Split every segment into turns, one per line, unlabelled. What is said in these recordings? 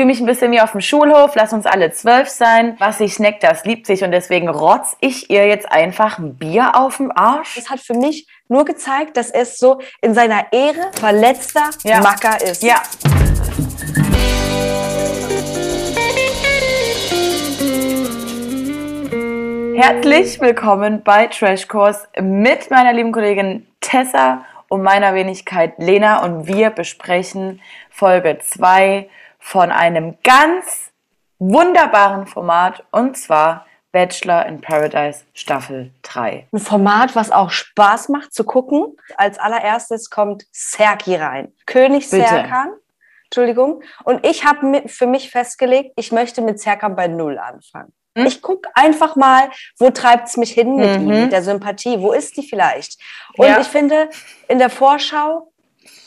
fühle mich ein bisschen wie auf dem Schulhof, lass uns alle zwölf sein. Was sich schneckt, das liebt sich und deswegen rotz ich ihr jetzt einfach ein Bier auf den Arsch.
Das hat für mich nur gezeigt, dass es so in seiner Ehre verletzter
Ja.
Macker ist.
Ja. Herzlich willkommen bei Trash Course mit meiner lieben Kollegin Tessa und meiner Wenigkeit Lena und wir besprechen Folge 2 von einem ganz wunderbaren Format und zwar Bachelor in Paradise Staffel 3.
Ein Format, was auch Spaß macht zu gucken. Als allererstes kommt Serki rein. König
Bitte.
Serkan. Entschuldigung. Und ich habe für mich festgelegt, ich möchte mit Serkan bei Null anfangen.
Hm?
Ich gucke einfach mal, wo treibt es mich hin mit
Mhm.
ihm, mit der Sympathie. Wo ist die vielleicht? Und
Ja.
ich finde, in der Vorschau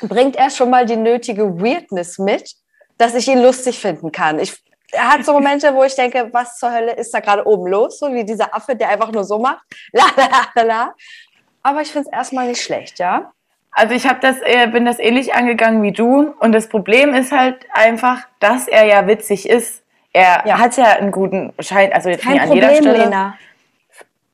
bringt er schon mal die nötige Weirdness mit, dass ich ihn lustig finden kann. Ich, er hat so Momente, wo ich denke, was zur Hölle ist da gerade oben los? So wie dieser Affe, der einfach nur so macht. La, la, la, la. Aber ich finde es erstmal nicht schlecht, ja?
Also ich habe das, äh, bin das ähnlich angegangen wie du und das Problem ist halt einfach, dass er ja witzig ist. Er
Ja.
hat ja einen guten Schein, also jetzt
Kein
nicht an
Problem,
jeder Stelle.
Lena.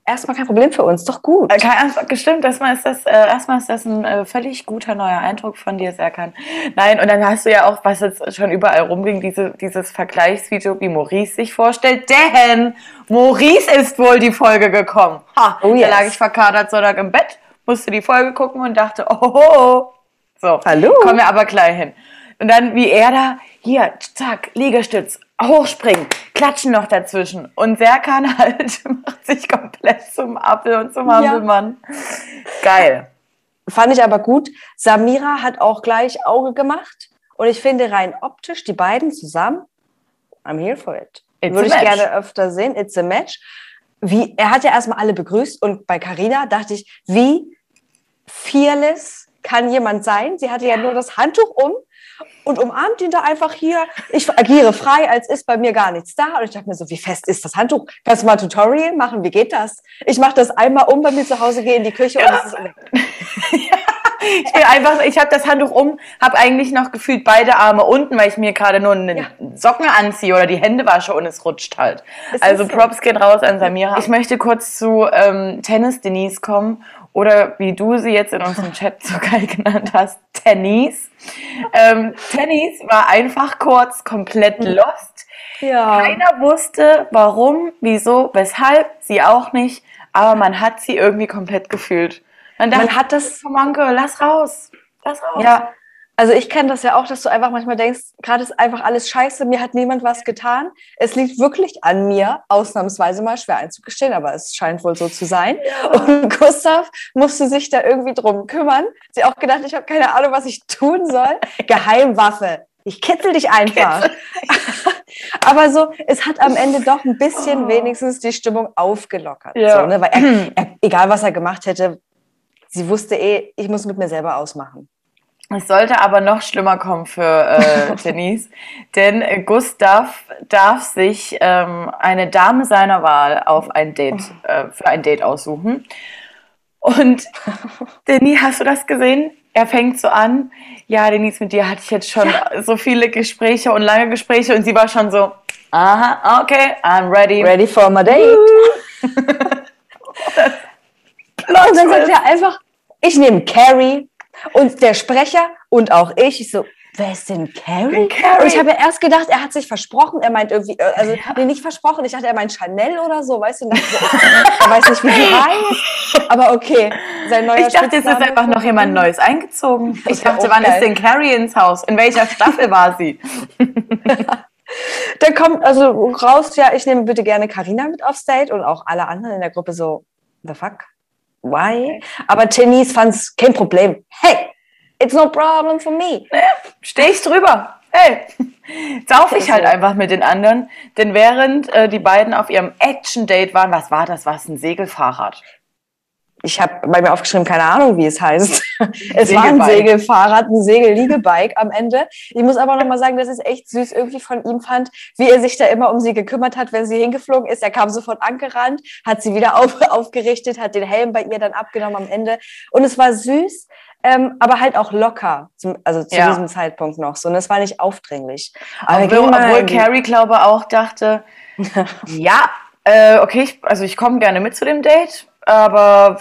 Erstmal kein Problem für uns, doch gut.
Äh, gestimmt, erstmal ist das, äh, erstmal ist das ein äh, völlig guter neuer Eindruck von dir, Serkan. Nein, und dann hast du ja auch, was jetzt schon überall rumging, diese, dieses Vergleichsvideo, wie Maurice sich vorstellt. Denn Maurice ist wohl die Folge gekommen. Ha,
Oh,
da
yes.
lag ich verkadert Sonntag im Bett, musste die Folge gucken und dachte, oh, so.
Hallo?
Kommen wir aber gleich hin. Und dann, wie er da, hier, zack, Liegestütz, hochspringen, klatschen noch dazwischen. Und Serkan halt macht sich komplett zum Apfel und zum
Ja.
Hampelmann. Geil.
Fand ich aber gut. Samira hat auch gleich Auge gemacht. Und ich finde rein optisch, die beiden zusammen, I'm here for it.
It's
Würde ich gerne öfter sehen. It's a match. Wie, er hat ja erstmal alle begrüßt und bei Carina dachte ich, wie fearless kann jemand sein? Sie hatte ja nur das Handtuch um und umarmt ihn da einfach hier. Ich agiere frei, als ist bei mir gar nichts da. Und ich dachte mir so, wie fest ist das Handtuch? Kannst du mal ein Tutorial machen? Wie geht das? Ich mache das einmal um bei mir zu Hause, gehe in die Küche und es ist weg.
Ich bin einfach, ich habe das Handtuch um, habe eigentlich noch gefühlt beide Arme unten, weil ich mir gerade nur einen
Ja.
Socken anziehe oder die Hände wasche und es rutscht halt.
Es
also
so.
Props gehen raus an Samira. Ich möchte kurz zu ähm, Tennis Denise kommen oder wie du sie jetzt in unserem Chat so geil genannt hast, Tennis. Ähm, Tennis war einfach kurz komplett lost.
Ja.
Keiner wusste, warum, wieso, weshalb, sie auch nicht, aber man hat sie irgendwie komplett gefühlt. Man, dachte,
Man hat das
girl, lass raus. Lass raus.
Ja, also ich kenne das ja auch, dass du einfach manchmal denkst, gerade ist einfach alles scheiße, mir hat niemand was getan. Es liegt wirklich an mir, ausnahmsweise mal schwer einzugestehen, aber es scheint wohl so zu sein. Und Gustav musste sich da irgendwie drum kümmern. Sie auch gedacht, ich habe keine Ahnung, was ich tun soll. Geheimwaffe. Ich kitzel dich einfach. aber so, es hat am Ende doch ein bisschen wenigstens die Stimmung aufgelockert.
Ja.
So, ne? Weil er, er, egal was er gemacht hätte, sie wusste eh, ich muss mit mir selber ausmachen.
Es sollte aber noch schlimmer kommen für äh, Denise, denn Gustav darf sich ähm, eine Dame seiner Wahl auf ein Date, äh, für ein Date aussuchen. Und Denise, hast du das gesehen? Er fängt so an, ja, Denise, mit dir hatte ich jetzt schon so viele Gespräche und lange Gespräche und sie war schon so, aha, okay, I'm ready.
Ready for my date. Und dann sagt er einfach, ich nehme Carrie und der Sprecher und auch ich. Ich so, wer ist denn Carrie?
Carrie.
Und ich habe ja erst gedacht, er hat sich versprochen. Er meint irgendwie, äh, also nee, nicht versprochen. Ich dachte, er meint Chanel oder so, weißt du? Dachte er weiß nicht, wie sie heißt. Aber okay, sein neuer
Ich dachte, es ist
Spitzname
einfach noch jemand. Neues eingezogen. Ich
ja
dachte, wann
geil.
ist denn Carrie ins Haus? In welcher Staffel war sie?
Dann kommt also raus, ja, ich nehme bitte gerne Karina mit aufs Date und auch alle anderen in der Gruppe so, the fuck? Why? Aber Tenise fand es kein Problem. Hey, it's no problem for me.
Stehe ich drüber. Hey, sauf ich
Ja,
halt einfach mit den anderen. Denn während äh, die beiden auf ihrem Action-Date waren, was war das? War es ein Segelfahrrad?
Ich habe bei mir aufgeschrieben, keine Ahnung, wie es heißt. Es war ein Segelfahrrad, ein Segelliegebike am Ende. Ich muss aber nochmal sagen, dass ich es echt süß irgendwie von ihm fand, wie er sich da immer um sie gekümmert hat, wenn sie hingeflogen ist. Er kam sofort angerannt, hat sie wieder auf, aufgerichtet, hat den Helm bei ihr dann abgenommen am Ende. Und es war süß, ähm, aber halt auch locker, zum, also zu ja. diesem Zeitpunkt noch. So, und es war nicht aufdringlich.
Aber obwohl, obwohl Carrie, glaube auch dachte, ja, äh, okay, ich, also ich komme gerne mit zu dem Date, aber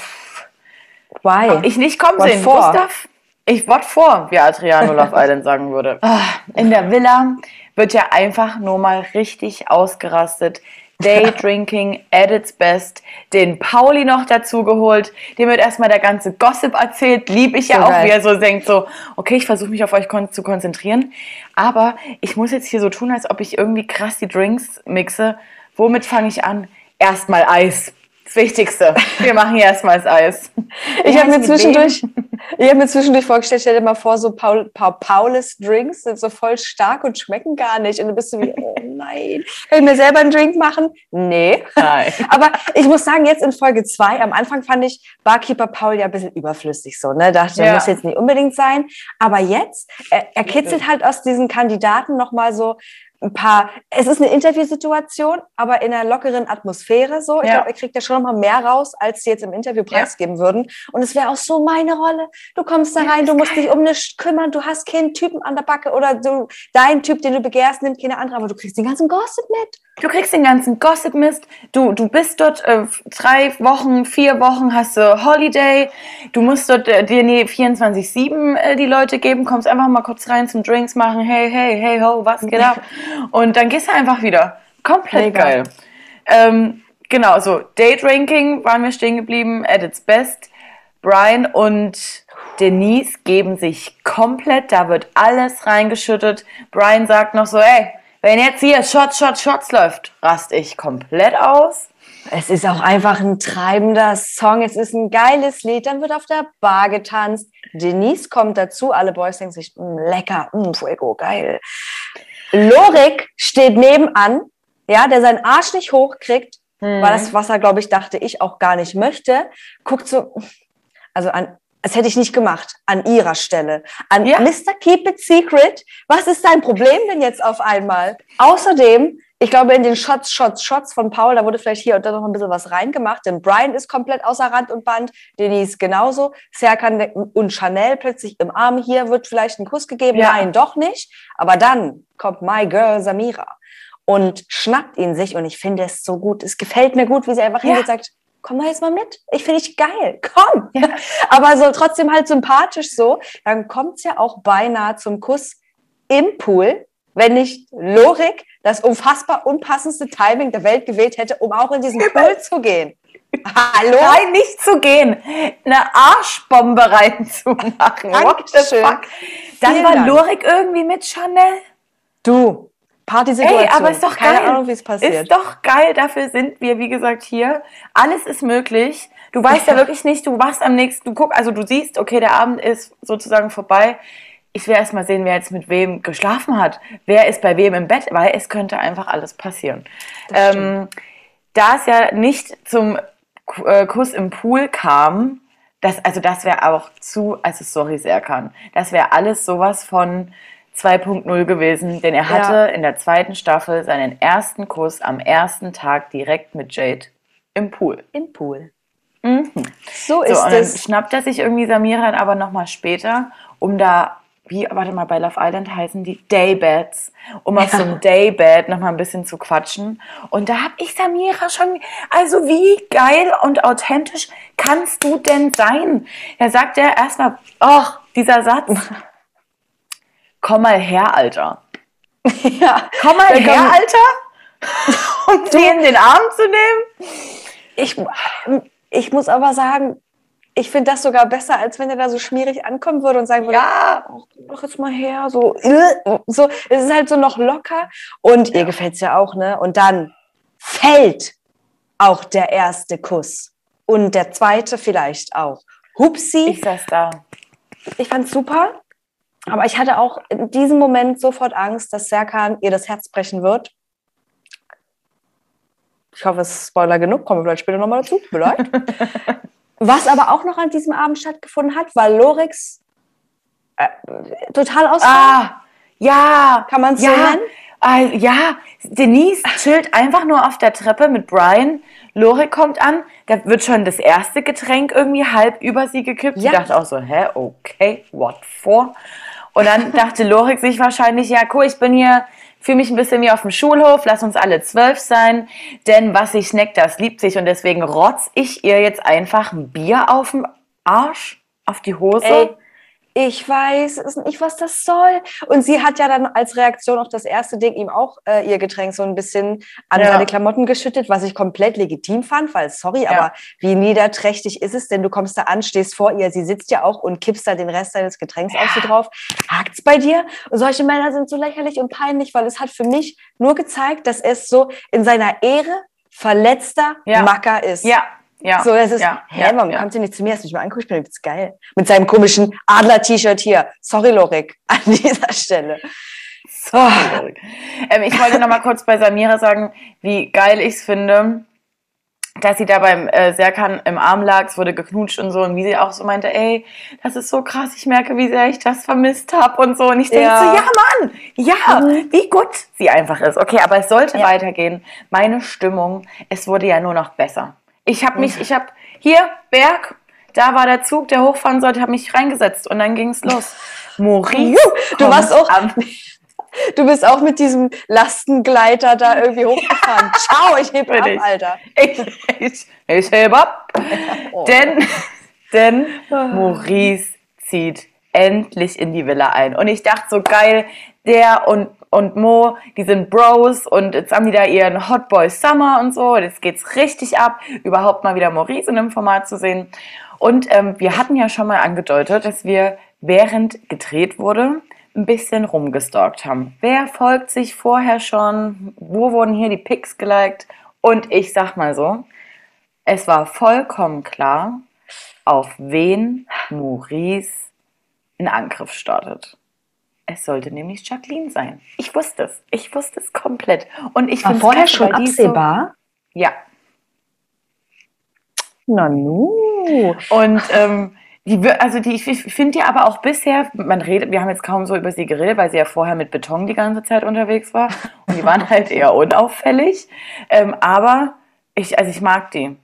Why?
Hab ich nicht kommen sehen. For? Gustav, ich what vor, wie Adriano Love Island sagen würde. Ah, in der Villa wird ja einfach nur mal richtig ausgerastet. Day Drinking at its best. Den Pauli noch dazu geholt. Dem wird erstmal der ganze Gossip erzählt. Lieb ich ja so auch, geil. wie er so denkt, so, okay, ich versuche mich auf euch kon zu konzentrieren. Aber ich muss jetzt hier so tun, als ob ich irgendwie krass die Drinks mixe. Womit fange ich an? Erstmal Eis. Das Wichtigste. Wir machen hier erstmal das Eis.
Ich habe mir zwischendurch, ich habe mir zwischendurch vorgestellt, stell dir mal vor, so Paul, Paul, Paulus Drinks sind so voll stark und schmecken gar nicht. Und du bist so wie, oh nein, kann ich mir selber einen Drink machen? Nee. Nein. Aber ich muss sagen, jetzt in Folge zwei, am Anfang fand ich Barkeeper Paul ja ein bisschen überflüssig so, ne? Dachte, ja. muss jetzt nicht unbedingt sein. Aber jetzt, er, er kitzelt halt aus diesen Kandidaten nochmal so ein paar, es ist eine Interviewsituation, aber in einer lockeren Atmosphäre so. Ich ja. glaube, er kriegt ja schon noch mal mehr raus, als sie jetzt im Interview preisgeben ja. würden. Und es wäre auch so meine Rolle. Du kommst da rein, du musst geil. dich um nichts kümmern, du hast keinen Typen an der Backe oder du, dein Typ, den du begehrst, nimmt keine andere, aber du kriegst den ganzen Gossip mit.
Du kriegst den ganzen Gossip Mist. Du, du bist dort äh, drei Wochen, vier Wochen, hast du Holiday. Du musst dort äh, dir nee, 24-7 äh, die Leute geben, kommst einfach mal kurz rein zum Drinks machen. Hey, hey, hey, ho, was geht ab? Und dann gehst du einfach wieder. Komplett Mega. geil. Ähm, genau, so Date Ranking waren wir stehen geblieben, at its best. Brian und Denise geben sich komplett, da wird alles reingeschüttet. Brian sagt noch so, ey, wenn jetzt hier Shots, Shots, Shots läuft, raste ich komplett aus.
Es ist auch einfach ein treibender Song. Es ist ein geiles Lied. Dann wird auf der Bar getanzt. Denise kommt dazu. Alle Boys denken sich, mm, lecker, mm, fuego, geil. Lorik steht nebenan, ja, der seinen Arsch nicht hochkriegt, mhm. weil das, was er, glaube ich, dachte, ich auch gar nicht möchte. Guckt so, also an, das hätte ich nicht gemacht an ihrer Stelle. An ja. Mr. Keep It Secret. Was ist dein Problem denn jetzt auf einmal? Außerdem, ich glaube, in den Shots, Shots, Shots von Paul, da wurde vielleicht hier und da noch ein bisschen was reingemacht, denn Brian ist komplett außer Rand und Band, Denise genauso, Serkan und Chanel plötzlich im Arm hier, wird vielleicht ein Kuss gegeben, ja. nein, doch nicht. Aber dann kommt My Girl Samira und schnappt ihn sich und ich finde es so gut. Es gefällt mir gut, wie sie einfach ja. hingeht sagt, komm mal jetzt mal mit. Ich finde dich geil. Komm. Ja. Aber so trotzdem halt sympathisch so. Dann kommt es ja auch beinahe zum Kuss im Pool, wenn nicht Lorik das unfassbar unpassendste Timing der Welt gewählt hätte, um auch in diesen Pool zu gehen.
Hallo? Nein, nicht zu gehen. Eine Arschbombe reinzumachen. Fuck? Dann Vielen war Dank. Lorik irgendwie mit Chanel.
Du, Partysituation. Ey,
aber ist doch Keine geil. Ahnung, wie es passiert. Ist doch geil, dafür sind wir, wie gesagt, hier. Alles ist möglich. Du weißt ja wirklich nicht, du wachst am nächsten, du guckst, also du siehst, okay, der Abend ist sozusagen vorbei. Ich will erst mal sehen, wer jetzt mit wem geschlafen hat. Wer ist bei wem im Bett, weil es könnte einfach alles passieren. Ähm, da es ja nicht zum äh, Kuss im Pool kam, das, also das wäre auch zu, also sorry, Serkan, das wäre alles sowas von 2.0 gewesen, denn er hatte ja. in der zweiten Staffel seinen ersten Kuss am ersten Tag direkt mit Jade im Pool.
Im Pool.
Mhm. So ist so, und es. Dann schnappt er sich irgendwie Samira aber nochmal später, um da, wie, warte mal, bei Love Island heißen die Daybeds, um auf so einem Daybed nochmal ein bisschen zu quatschen. Und da habe ich Samira schon, also wie geil und authentisch kannst du denn sein? Da sagt er erstmal, ach, dieser Satz. komm mal her, Alter. Ja. Komm mal her, komm, Alter, um sie in den Arm zu nehmen.
Ich, ich muss aber sagen, ich finde das sogar besser, als wenn er da so schmierig ankommen würde und sagen würde, ja, doch jetzt mal her, so, so, es ist halt so noch locker und ja. ihr gefällt es ja auch, ne? Und dann fällt auch der erste Kuss und der zweite vielleicht auch. Hupsi.
Ich saß da.
Ich fand's super. Aber ich hatte auch in diesem Moment sofort Angst, dass Serkan ihr das Herz brechen wird. Ich hoffe, es ist Spoiler genug. Kommen wir vielleicht später nochmal dazu. Vielleicht. Was aber auch noch an diesem Abend stattgefunden hat, war Lorix äh, total aus.
Ah, ja.
Kann man es
ja,
so nennen?
äh, ja, Denise chillt einfach nur auf der Treppe mit Brian. Lorik kommt an, da wird schon das erste Getränk irgendwie halb über sie gekippt.
Ja.
Sie dachte auch so, hä, okay, what for? Und dann dachte Lorik sich wahrscheinlich, ja, cool, ich bin hier, fühle mich ein bisschen wie auf dem Schulhof, lass uns alle zwölf sein, denn was sich neckt, das liebt sich und deswegen rotz ich ihr jetzt einfach ein Bier auf den Arsch, auf die Hose.
Ey, ich weiß es nicht, was das soll. Und sie hat ja dann als Reaktion auf das erste Ding ihm auch äh, ihr Getränk so ein bisschen an
Ja.
seine Klamotten geschüttet, was ich komplett legitim fand, weil, sorry,
Ja.
aber wie niederträchtig ist es denn? Du kommst da an, stehst vor ihr, sie sitzt ja auch und kippst da den Rest deines Getränks auf sie drauf. Hakt's bei dir? Und solche Männer sind so lächerlich und peinlich, weil es hat für mich nur gezeigt, dass es so in seiner Ehre verletzter
Ja.
Macker ist.
Ja, ja.
So, das ist,
ja,
hä, warum
ja.
kommt ihr nicht zu mir? Hast du mich mal angeguckt? Ich bin jetzt geil. Mit seinem komischen Adler-T-Shirt hier. Sorry, Lorik, an dieser Stelle. Oh,
Ähm, ich wollte noch mal kurz bei Samira sagen, wie geil ich es finde, dass sie da beim äh, Serkan im Arm lag, es wurde geknutscht und so und wie sie auch so meinte, ey, das ist so krass, ich merke, wie sehr ich das vermisst habe und so und ich denke
Ja.
so, ja Mann, ja, wie gut sie einfach ist. Okay, aber es sollte
Ja.
weitergehen. Meine Stimmung, es wurde ja nur noch besser. Ich habe mich, ich habe hier Berg, da war der Zug, der hochfahren sollte, habe mich reingesetzt und dann ging es los. Maurice,
Du warst auch-
am-
du bist auch mit diesem Lastengleiter da irgendwie hochgefahren. Ciao, ich heb
Bin
ab,
ich.
Alter.
Ich, ich, ich heb ab.
Oh.
Denn, denn Maurice zieht endlich in die Villa ein. Und ich dachte so geil, der und, und Mo, die sind Bros und jetzt haben die da ihren Hot Boy Summer und so. Jetzt geht's richtig ab, überhaupt mal wieder Maurice in einem Format zu sehen. Und ähm, wir hatten ja schon mal angedeutet, dass wir während gedreht wurde, ein bisschen rumgestalkt haben. Wer folgt sich vorher schon? Wo wurden hier die Pics geliked? Und ich sag mal so, es war vollkommen klar, auf wen Maurice einen Angriff startet. Es sollte nämlich Jacqueline sein. Ich wusste es. Ich wusste es komplett. Und ich
War
find's
vorher schon
ist so-
absehbar?
Ja.
Na nu.
Und ähm, die, also die, ich finde ja aber auch bisher, man redet, wir haben jetzt kaum so über sie geredet, weil sie ja vorher mit Beton die ganze Zeit unterwegs war. Und die waren halt eher unauffällig. Ähm, aber ich, also ich mag die.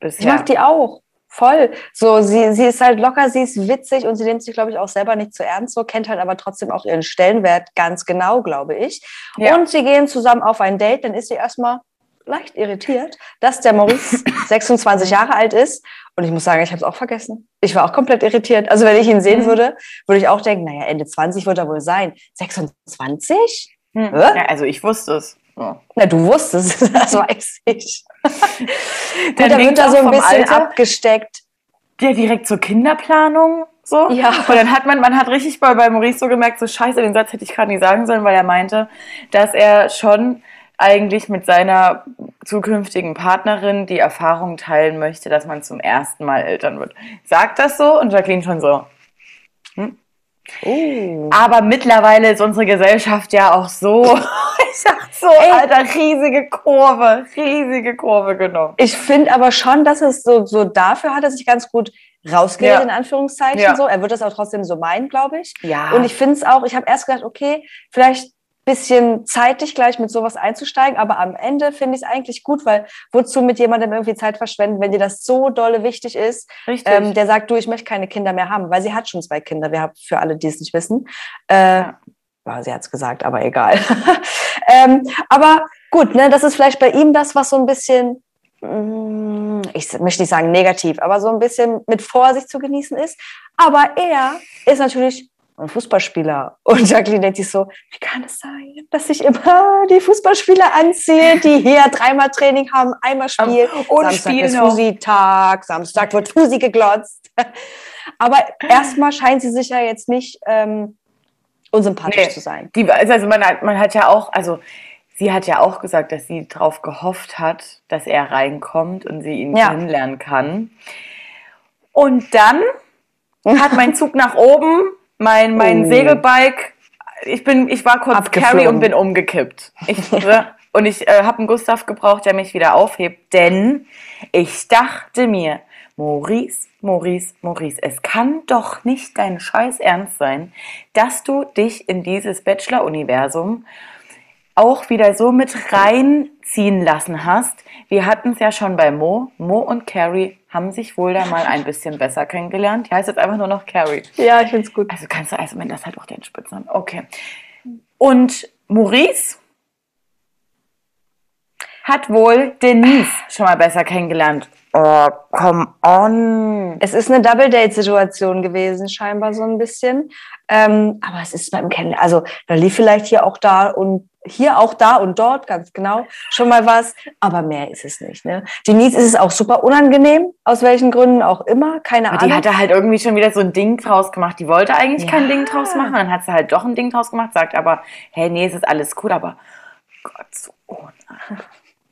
Bisher.
Ich mag die auch. Voll. So, sie, sie ist halt locker, sie ist witzig und sie nimmt sich, glaube ich, auch selber nicht zu ernst, so kennt halt aber trotzdem auch ihren Stellenwert ganz genau, glaube ich.
Ja.
Und sie gehen zusammen auf ein Date, dann ist sie erstmal leicht irritiert, dass der Maurice 26 Jahre alt ist. Und ich muss sagen, ich habe es auch vergessen. Ich war auch komplett irritiert. Also wenn ich ihn sehen
Mhm.
würde, würde ich auch denken, naja, Ende 20 wird er wohl sein. 26?
Hm. Ja, also ich wusste es. Ja.
Na, du wusstest, es, das weiß ich.
Dann
Gut, wird da so ein bisschen
Alter ab.
abgesteckt.
der direkt zur Kinderplanung so.
Ja.
Und dann hat man, man hat richtig bei, bei Maurice so gemerkt, so scheiße, den Satz hätte ich gerade nicht sagen sollen, weil er meinte, dass er schon eigentlich mit seiner zukünftigen Partnerin die Erfahrung teilen möchte, dass man zum ersten Mal Eltern wird. Sagt das so und Jacqueline schon so.
Oh.
Aber mittlerweile ist unsere Gesellschaft ja auch so, ich sag so,
Ey.
Alter, riesige Kurve, riesige Kurve genommen.
Ich finde aber schon, dass es so, so dafür hat er sich ganz gut rausgeredet,
Ja.
in Anführungszeichen.
Ja.
So. Er wird das auch trotzdem so meinen, glaube ich.
Ja.
Und ich finde es auch, ich habe erst gedacht, okay, vielleicht bisschen zeitig gleich mit sowas einzusteigen, aber am Ende finde ich es eigentlich gut, weil wozu mit jemandem irgendwie Zeit verschwenden, wenn dir das so dolle wichtig ist, ähm, der sagt, du, ich möchte keine Kinder mehr haben, weil sie hat schon zwei Kinder, wir haben für alle, die es nicht wissen. Äh,
Ja.
ja, sie hat es gesagt, aber egal. ähm, aber gut, ne, das ist vielleicht bei ihm das, was so ein bisschen, mm, ich möchte nicht sagen negativ, aber so ein bisschen mit Vorsicht zu genießen ist. Aber er ist natürlich ein Fußballspieler. Und Jacqueline denkt sich so, wie kann es sein, dass ich immer die Fußballspieler anziehe, die hier dreimal Training haben, einmal spielen.
und
Samstag
spielen
ist. Fusi-Tag, Samstag wird Fusi geglotzt. Aber erstmal scheint sie sich ja jetzt nicht ähm, unsympathisch
Nee.
zu sein.
Die, also man hat, man hat ja auch, also sie hat ja auch gesagt, dass sie darauf gehofft hat, dass er reinkommt und sie ihn
Ja.
kennenlernen kann. Und dann hat mein Zug nach oben, mein, mein
Oh.
Segelbike, ich bin, ich war kurz
Abgeflogen.
Carry und bin umgekippt. Ich, und ich äh, habe einen Gustav gebraucht, der mich wieder aufhebt, denn ich dachte mir, Maurice, Maurice, Maurice, es kann doch nicht dein Scheiß Ernst sein, dass du dich in dieses Bachelor-Universum auch wieder so mit reinziehen lassen hast. Wir hatten es ja schon bei Mo. Mo und Carrie haben sich wohl da mal ein bisschen besser kennengelernt. Die heißt jetzt einfach nur noch Carrie.
Ja, ich finde es gut.
Also kannst du, also wenn das halt auch den Spitznamen. Okay. Und Maurice hat wohl Denise schon mal besser kennengelernt. Oh, come on.
Es ist eine Double-Date-Situation gewesen, scheinbar so ein bisschen. Ähm, aber es ist beim Kennenlernen, also da lief vielleicht hier auch da und hier auch da und dort, ganz genau, schon mal was, aber mehr ist es nicht. Ne? Denise ist es auch super unangenehm, aus welchen Gründen auch immer, keine
Und
Ahnung.
die hat da halt irgendwie schon wieder so ein Ding draus gemacht. Die wollte eigentlich
Ja.
kein Ding draus machen, dann hat sie halt doch ein Ding draus gemacht, sagt aber, hey, nee, es ist alles cool, aber Gott, so ohne.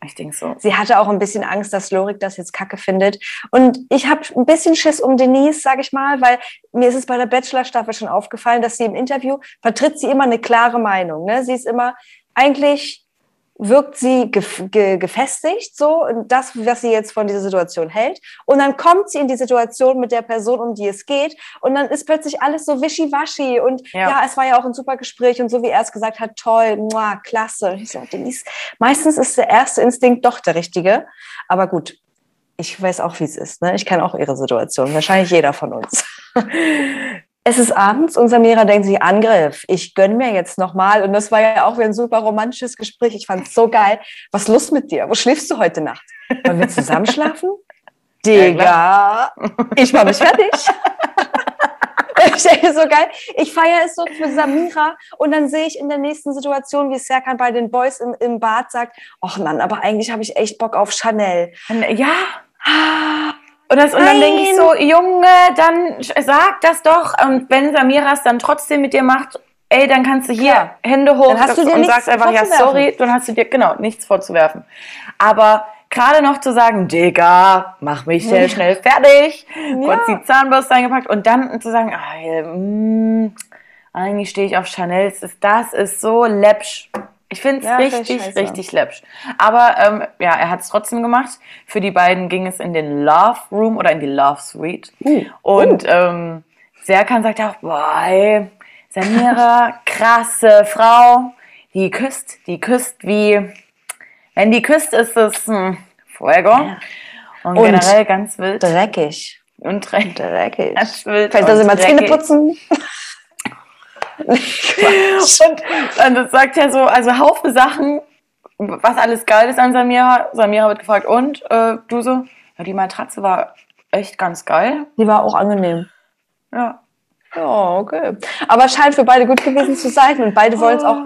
Ich denke so,
Sie hatte auch ein bisschen Angst, dass Lorik das jetzt kacke findet. Und ich habe ein bisschen Schiss um Denise, sage ich mal, weil mir ist es bei der Bachelor-Staffel schon aufgefallen, dass sie im Interview vertritt sie immer eine klare Meinung. Ne? Sie ist immer, eigentlich wirkt sie gef ge gefestigt, so, und das, was sie jetzt von dieser Situation hält. Und dann kommt sie in die Situation mit der Person, um die es geht. Und dann ist plötzlich alles so wischiwaschi. Und
Ja.
ja, es war ja auch ein super Gespräch. Und so wie er es gesagt hat, toll, muah, klasse. Ich so, Denise, meistens ist der erste Instinkt doch der richtige. Aber gut, ich weiß auch, wie es ist. Ne? Ich kenne auch ihre Situation. Wahrscheinlich jeder von uns. Es ist abends und Samira denkt sich, Angriff, ich gönn mir jetzt nochmal. Und das war ja auch wieder ein super romantisches Gespräch. Ich fand es so geil. Was ist los mit dir? Wo schläfst du heute Nacht? Wollen wir zusammen schlafen? Digga, ich mach mich fertig. Ich denke so geil. Ich feiere es so für Samira und dann sehe ich in der nächsten Situation, wie Serkan bei den Boys im, im Bad sagt, ach Mann, aber eigentlich habe ich echt Bock auf Chanel.
ja. Und, das, und dann denke ich so, Junge, dann sag das doch. Und wenn Samira es dann trotzdem mit dir macht, ey, dann kannst du hier
Klar.
Hände hoch
Dann hast du dir
und sagst einfach, ja, sorry, dann hast du dir, genau, nichts vorzuwerfen. Aber gerade noch zu sagen, Digga, mach mich sehr schnell fertig, kurz die Zahnbürste eingepackt und dann zu sagen, ah, ja, mm, eigentlich stehe ich auf Chanel, das ist, das ist so läppsch. Ich finde es
Ja,
richtig, richtig läppsch. Aber ähm, ja, er hat es trotzdem gemacht. Für die beiden ging es in den Love Room oder in die Love Suite.
Uh.
Und ähm, Serkan sagt auch, boah, ey, Samira, krasse Frau, die küsst, die küsst wie, wenn die küsst, ist es hm, Fuego. Und,
Und
generell ganz wild
dreckig.
und dreckig.
Dreckig.
Wild
soll sie
und
mal Zähne putzen.
Und dann das sagt er so, also Haufen Sachen, was alles geil ist an Samira. Samira wird gefragt, und äh, du so? Ja, die Matratze war echt ganz geil.
Die war auch angenehm.
Ja.
Ja, okay. Aber es scheint für beide gut gewesen zu sein und beide wollen es auch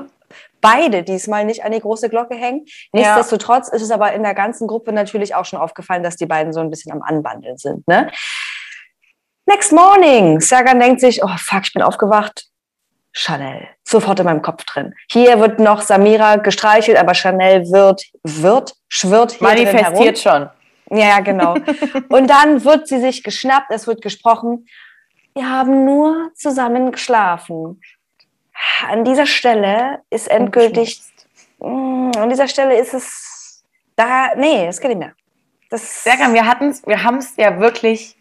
beide diesmal nicht an die große Glocke hängen. Nichtsdestotrotz ist es aber in der ganzen Gruppe natürlich auch schon aufgefallen, dass die beiden so ein bisschen am Anbandeln sind. Ne? Next morning. Sergan denkt sich, oh fuck, ich bin aufgewacht. Chanel. Sofort in meinem Kopf drin. Hier wird noch Samira gestreichelt, aber Chanel wird, wird, schwirrt hier.
Manifestiert schon.
Ja, ja, genau. Und dann wird sie sich geschnappt, es wird gesprochen. Wir haben nur zusammen geschlafen. An dieser Stelle ist endgültig, Mm, an dieser Stelle ist es, da, nee, das geht nicht mehr. Das,
Serkan, wir hatten's, wir haben es ja wirklich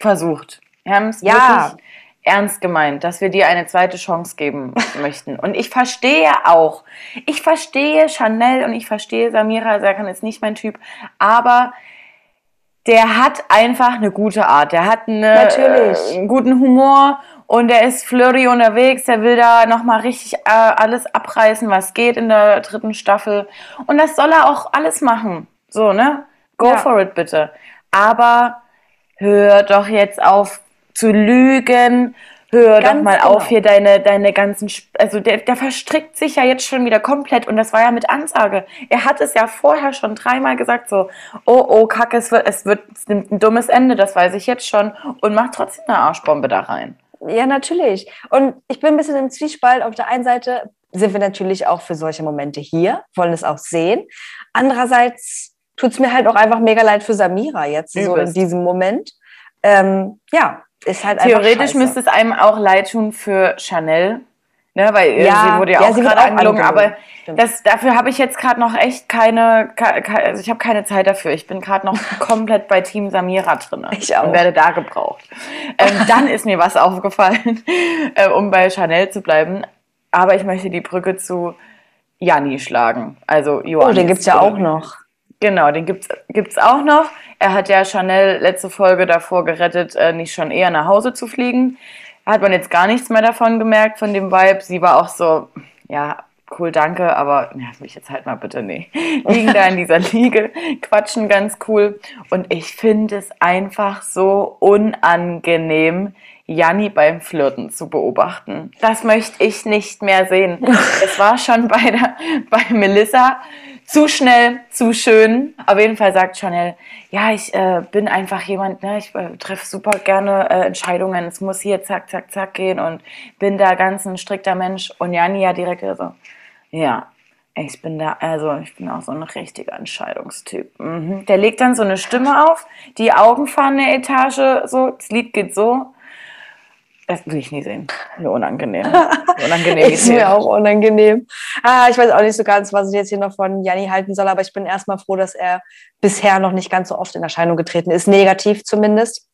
versucht. Wir haben es
Ja.
wirklich ernst gemeint, dass wir dir eine zweite Chance geben möchten. Und ich verstehe auch, ich verstehe Chanel und ich verstehe Samira, Serkan ist nicht mein Typ, aber der hat einfach eine gute Art. Der hat eine,
Natürlich.
Äh, einen guten Humor und der ist flirty unterwegs. Der will da nochmal richtig äh, alles abreißen, was geht in der dritten Staffel. Und das soll er auch alles machen. So, ne? Go
Ja.
for it bitte. Aber hör doch jetzt auf zu lügen. Hör doch
Ganz
mal
genau.
auf hier deine, deine ganzen, Sp- also der, der verstrickt sich ja jetzt schon wieder komplett und das war ja mit Ansage. Er hat es ja vorher schon dreimal gesagt so, oh, oh, kacke, es wird, es wird es nimmt ein dummes Ende, das weiß ich jetzt schon und macht trotzdem eine Arschbombe da rein.
Ja, natürlich. Und ich bin ein bisschen im Zwiespalt. Auf der einen Seite sind wir natürlich auch für solche Momente hier, wollen es auch sehen. Andererseits tut es mir halt auch einfach mega leid für Samira jetzt, so in
Übelst.
diesem Moment. Ähm, ja, ist halt
Theoretisch müsste es einem auch leid tun für Chanel, Ne, weil
Ja,
sie wurde ja,
ja,
auch gerade angelogen, aber
Stimmt.
das, dafür habe ich jetzt gerade noch echt keine, ke- ke- also ich habe keine Zeit dafür. Ich bin gerade noch komplett bei Team Samira drin
Ich auch.
und werde da gebraucht. Ähm, dann ist mir was aufgefallen, äh, um bei Chanel zu bleiben, aber ich möchte die Brücke zu Janni schlagen, also
Oh,
Johannes.
den gibt's ja auch noch.
Genau, den gibt's gibt's auch noch. Er hat ja Chanel letzte Folge davor gerettet, äh, nicht schon eher nach Hause zu fliegen. Hat man jetzt gar nichts mehr davon gemerkt, von dem Vibe. Sie war auch so, ja, cool, danke, aber ja, will ich jetzt halt mal bitte, nee. Liegen da in dieser Liege, quatschen ganz cool. Und ich finde es einfach so unangenehm, Janni beim Flirten zu beobachten. Das möchte ich nicht mehr sehen. es war schon bei, der, bei Melissa zu schnell, zu schön. Auf jeden Fall sagt Chanel, ja, ich äh, bin einfach jemand, ne, ich äh, treffe super gerne äh, Entscheidungen. Es muss hier zack, zack, zack gehen und bin da ganz ein strikter Mensch. Und Janni ja direkt so, ja, ich bin da, also ich bin auch so ein richtiger Entscheidungstyp. Mhm. Der legt dann so eine Stimme auf, die Augen fahren eine Etage, so, das Lied geht so. Das will ich nie sehen. Mir unangenehm. Unangenehm.
Ist mir auch unangenehm. Ah, ich weiß auch nicht so ganz, was ich jetzt hier noch von Janni halten soll, aber ich bin erstmal froh, dass er bisher noch nicht ganz so oft in Erscheinung getreten ist. Negativ zumindest.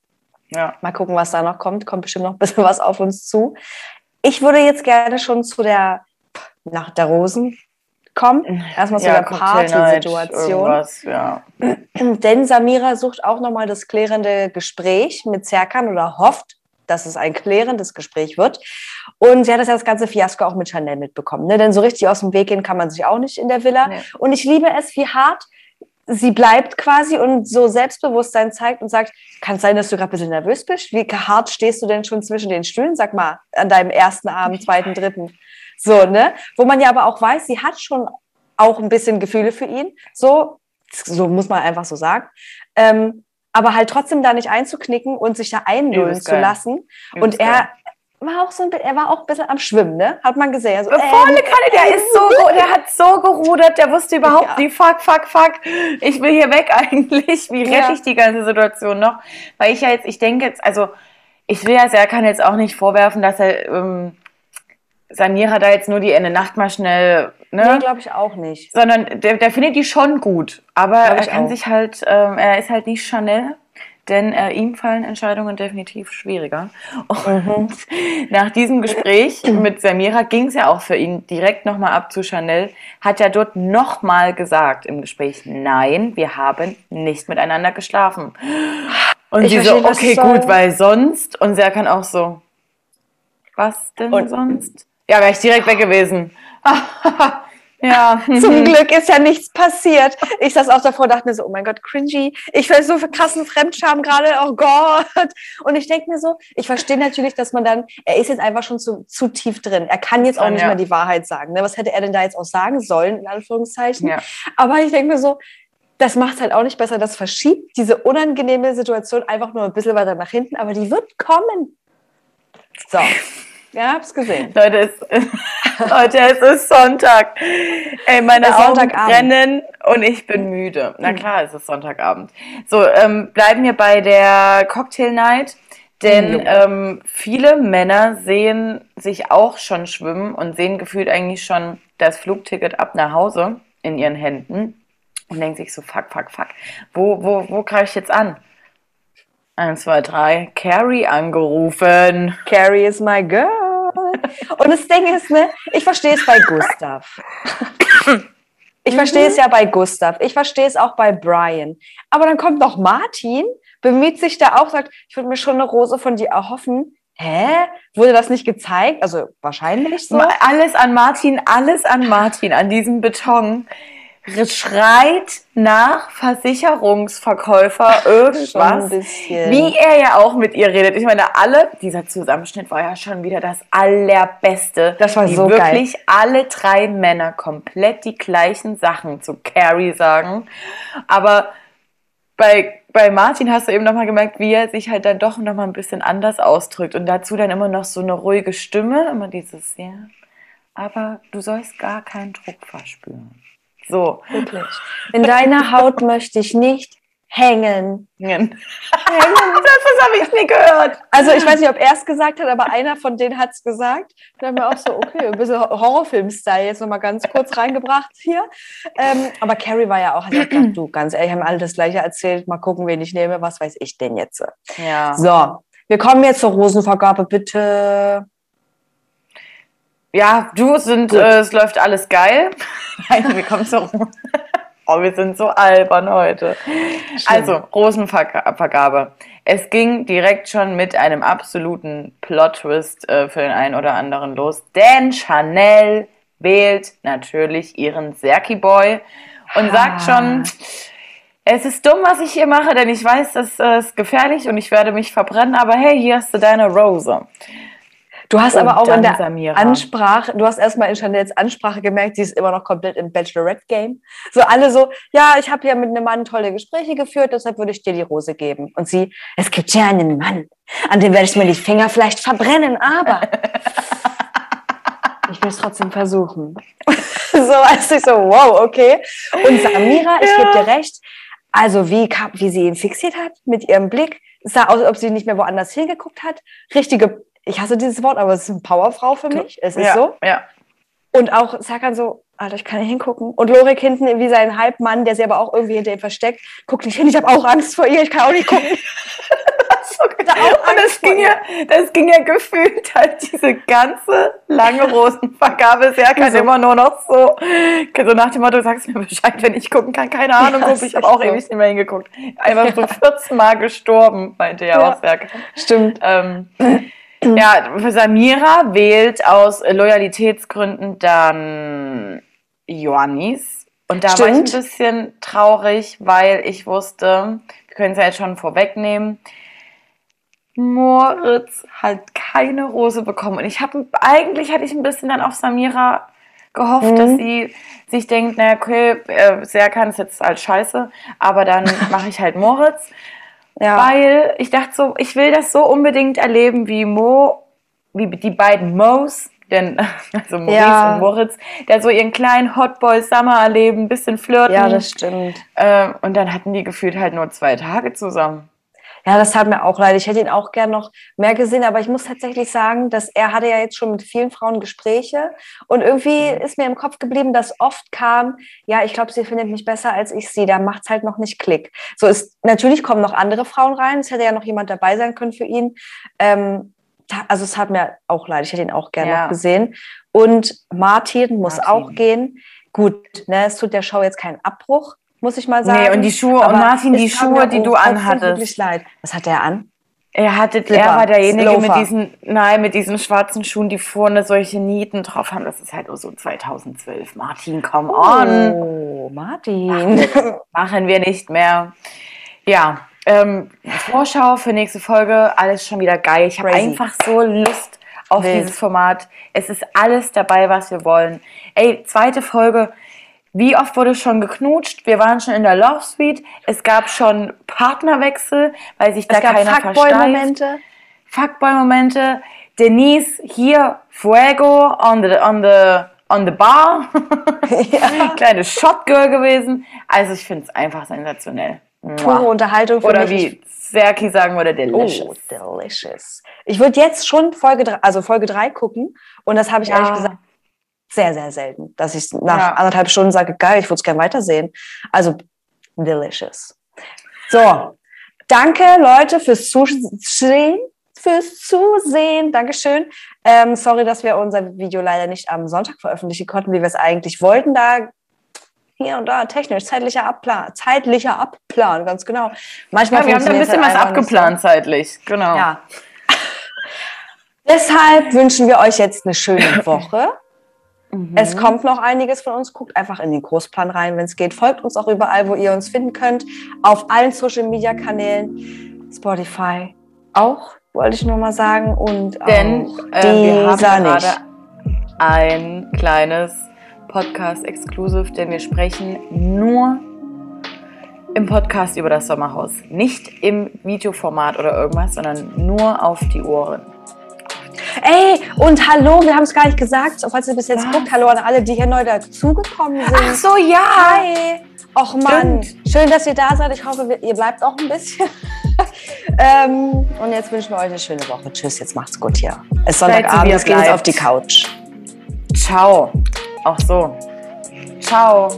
Ja.
Mal gucken, was da noch kommt. Kommt bestimmt noch ein bisschen was auf uns zu. Ich würde jetzt gerne schon zu der Nacht der Rosen kommen. Erstmal zu
ja,
der Partysituation.
Ja.
Denn Samira sucht auch nochmal das klärende Gespräch mit Serkan oder hofft, dass es ein klärendes Gespräch wird. Und sie hat das, ja das ganze Fiasko auch mit Chanel mitbekommen. Ne? Denn so richtig aus dem Weg gehen kann man sich auch nicht in der Villa.
Nee.
Und ich liebe es, wie hart sie bleibt quasi und so Selbstbewusstsein zeigt und sagt, kann es sein, dass du gerade ein bisschen nervös bist? Wie hart stehst du denn schon zwischen den Stühlen? Sag mal, an deinem ersten Abend, zweiten, dritten. So, ne? Wo man ja aber auch weiß, sie hat schon auch ein bisschen Gefühle für ihn. So, so muss man einfach so sagen. Ähm, aber halt trotzdem da nicht einzuknicken und sich da einlullen
Übelst
zu lassen.
Übelst
Und er
geil.
war auch so ein, bi- er war auch ein bisschen am Schwimmen, ne? Hat man gesehen. Also,
Volle Kanne, der ist so, der hat so gerudert, der wusste überhaupt
Ja.
nicht, fuck, fuck, fuck, ich will hier weg eigentlich. Wie rette
Ja.
ich die ganze Situation noch? Weil ich ja jetzt, ich denke jetzt, also ich will ja Serkan jetzt auch nicht vorwerfen, dass er ähm, Sanira da jetzt nur die Ende Nacht mal schnell, ne?
Nee, glaube ich auch nicht.
sondern der, der findet die schon gut. Aber
Glaub
er kann
auch.
sich halt, ähm, er ist halt nicht Chanel, denn äh, ihm fallen Entscheidungen definitiv schwieriger. Und nach diesem Gespräch mit Samira ging es ja auch für ihn direkt nochmal ab zu Chanel, hat er dort nochmal gesagt im Gespräch, nein, wir haben nicht miteinander geschlafen. Und
Ich
sie so,
verstehe, was
okay, gut, weil sonst, und Serkan auch so, was denn
Und-
sonst? Ja, wäre ich direkt weg gewesen. ja.
Zum Glück ist ja nichts passiert. Ich saß auch davor und dachte mir so, oh mein Gott, cringy. Ich fühle so für krassen Fremdscham gerade, oh Gott. Und ich denke mir so, ich verstehe natürlich, dass man dann, er ist jetzt einfach schon zu, zu tief drin. Er kann jetzt auch
Dann,
nicht
ja.
mehr die Wahrheit sagen. Ne? Was hätte er denn da jetzt auch sagen sollen, in Anführungszeichen?
Ja.
Aber ich denke mir so, das macht halt auch nicht besser. Das verschiebt diese unangenehme Situation einfach nur ein bisschen weiter nach hinten, aber die wird kommen. So. Ja, hab's gesehen.
Leute, es, Leute, es ist Sonntag. Ey, meine Augen brennen und ich bin müde. Na klar, es ist Sonntagabend. So, ähm, bleiben wir bei der Cocktail Night. Denn ähm, viele Männer sehen sich auch schon schwimmen und sehen gefühlt eigentlich schon das Flugticket ab nach Hause in ihren Händen und denken sich so, fuck, fuck, fuck. Wo, wo, wo greife ich jetzt an? Eins, zwei, drei. Carrie angerufen.
Carrie is my girl. Und das Ding ist, ne, ich verstehe es bei Gustav. Ich verstehe es ja bei Gustav. Ich verstehe es auch bei Brian. Aber dann kommt noch Martin, bemüht sich da auch, sagt, ich würde mir schon eine Rose von dir erhoffen. Hä? Wurde das nicht gezeigt? Also wahrscheinlich so.
Alles an Martin, alles an Martin, an diesem Beton. Schreit nach Versicherungsverkäufer irgendwas. Wie er ja auch mit ihr redet. Ich meine, alle, dieser Zusammenschnitt war ja schon wieder das allerbeste.
Das war
wie
so geil.
wirklich alle drei Männer komplett die gleichen Sachen zu Carrie sagen. Aber bei, bei Martin hast du eben nochmal gemerkt, wie er sich halt dann doch nochmal ein bisschen anders ausdrückt. Und dazu dann immer noch so eine ruhige Stimme, immer dieses, ja, aber du sollst gar keinen Druck verspüren. So.
Wirklich. In deiner Haut möchte ich nicht hängen.
Hängen. das habe ich nie gehört.
Also ich weiß nicht, ob er es gesagt hat, aber einer von denen hat es gesagt. Da haben wir auch so, okay, ein bisschen Horrorfilm-Style jetzt nochmal ganz kurz reingebracht hier. Ähm, aber Carrie war ja auch, hat ja gedacht, du, ganz ehrlich, haben alle das Gleiche erzählt. Mal gucken, wen ich nehme. Was weiß ich denn jetzt?
Ja.
So, wir kommen jetzt zur Rosenvergabe, bitte.
Ja, du sind, äh, es läuft alles geil. Nein, wir kommen zur Rosen. Oh, wir sind so albern heute. Schön. Also, Rosenvergabe. Es ging direkt schon mit einem absoluten Plot-Twist äh, für den einen oder anderen los, denn Chanel wählt natürlich ihren Serki-Boy und ah. sagt schon, es ist dumm, was ich hier mache, denn ich weiß, das äh, ist gefährlich und ich werde mich verbrennen, aber hey, hier hast du deine Rose.
Du hast und aber auch in der Samira. Ansprache, du hast erstmal in Chanels Ansprache gemerkt, sie ist immer noch komplett im Bachelorette-Game. So alle so, ja, ich habe ja mit einem Mann tolle Gespräche geführt, deshalb würde ich dir die Rose geben. Und sie, es gibt ja einen Mann, an dem werde ich mir die Finger vielleicht verbrennen, aber ich will es trotzdem versuchen. so, als ich so, wow, okay. Und Samira, ich ja. gebe dir recht, also wie, wie sie ihn fixiert hat mit ihrem Blick, es sah aus, als ob sie nicht mehr woanders hingeguckt hat. Richtige ich hasse dieses Wort, aber es ist eine Powerfrau für mich. Es ist
ja,
so.
Ja.
Und auch Serkan so, Alter, ich kann nicht hingucken. Und Lorik hinten wie sein Halbmann, der sie aber auch irgendwie hinter ihm versteckt, guckt nicht hin. Ich habe auch Angst vor ihr, ich kann auch nicht gucken.
und das ging, ja, das ging ja gefühlt halt diese ganze lange Rosenvergabe. Serkan so. immer nur noch so, so nach dem Motto, sagst mir Bescheid, wenn ich gucken kann. Keine Ahnung, ja, ich habe auch ewig nicht mehr hingeguckt. Einfach so 14 Mal gestorben, meinte er ja, auch Serkan.
Stimmt.
Ähm, ja, Samira wählt aus Loyalitätsgründen dann Joannis. Und da Stimmt. war ich ein bisschen traurig, weil ich wusste, wir können es ja jetzt schon vorwegnehmen, Moritz hat keine Rose bekommen. Und ich habe eigentlich hatte ich ein bisschen dann auf Samira gehofft, mhm. dass sie sich denkt, naja, okay, äh, Serkan ist jetzt halt scheiße, aber dann mache ich halt Moritz. Ja. Weil ich dachte so, ich will das so unbedingt erleben wie Mo, wie die beiden Mo's, denn also Maurice ja. und Moritz, der so ihren kleinen Hotboy Summer erleben, ein bisschen flirten.
Ja, das stimmt.
Äh, und dann hatten die gefühlt halt nur zwei Tage zusammen.
Ja, das tat mir auch leid. Ich hätte ihn auch gern noch mehr gesehen, aber ich muss tatsächlich sagen, dass er hatte ja jetzt schon mit vielen Frauen Gespräche und irgendwie ist mir im Kopf geblieben, dass oft kam, ja, ich glaube, sie findet mich besser als ich sie. Da macht es halt noch nicht Klick. So ist natürlich kommen noch andere Frauen rein. Es hätte ja noch jemand dabei sein können für ihn. Ähm, also es hat mir auch leid. Ich hätte ihn auch gerne ja. noch gesehen. Und Martin muss Martin. auch gehen. Gut, ne, es tut der Show jetzt keinen Abbruch muss ich mal sagen. Nee,
und die Schuhe, und Martin, die Schuhe, die du anhattest. wirklich
leid. Was hat er an?
Er hatte, Slipper, er war derjenige Slofer. mit diesen, nein, mit diesen schwarzen Schuhen, die vorne solche Nieten drauf haben. Das ist halt so 2012. Martin, come on.
Oh, Martin.
Machen, machen wir nicht mehr. Ja, ähm, Vorschau für nächste Folge, alles schon wieder geil. Ich habe einfach so Lust auf Wild. dieses Format. Es ist alles dabei, was wir wollen. Ey, zweite Folge, wie oft wurde schon geknutscht? Wir waren schon in der Love Suite. Es gab schon Partnerwechsel, weil sich da keiner
Fuckboy-Momente.
Fuckboy-Momente. Denise hier, Fuego on the, on the, on the bar. Ja. Kleine Shotgirl gewesen. Also ich finde es einfach sensationell.
Pure Unterhaltung.
Für Oder mich. wie Serki sagen würde, delicious.
Oh, delicious. Ich würde jetzt schon Folge 3, also Folge 3 gucken. Und das habe ich ja. ehrlich gesagt sehr, sehr selten, dass ich nach ja. anderthalb Stunden sage, geil, ich würde es gerne weitersehen. Also delicious. So, danke Leute fürs Zusehen. Fürs Zusehen. Dankeschön. Ähm, sorry, dass wir unser Video leider nicht am Sonntag veröffentlichen konnten, wie wir es eigentlich wollten. Da hier und da technisch, zeitlicher Abplan, zeitlicher Abplan, ganz genau.
Manchmal ja, wir haben ein bisschen was abgeplant so. zeitlich, genau.
Ja. Deshalb wünschen wir euch jetzt eine schöne Woche. Mhm. Es kommt noch einiges von uns. Guckt einfach in den Großplan rein, wenn es geht. Folgt uns auch überall, wo ihr uns finden könnt. Auf allen Social Media Kanälen. Spotify auch, wollte ich nur mal sagen. Und
Denn äh, wir haben gerade ein kleines Podcast-Exclusive, denn wir sprechen nur im Podcast über das Sommerhaus. Nicht im Videoformat oder irgendwas, sondern nur auf die Ohren.
Ey, und hallo, wir haben es gar nicht gesagt, falls ihr bis jetzt Was? guckt, hallo an alle, die hier neu dazugekommen sind.
Ach so, ja.
Hi. Och Mann, stimmt, Schön, dass ihr da seid. Ich hoffe, ihr bleibt auch ein bisschen. ähm, und jetzt wünschen wir euch eine schöne Woche. Tschüss, jetzt macht's gut hier. Es ist Sonntagabend, es geht jetzt auf die Couch.
Ciao. Auch so. Ciao.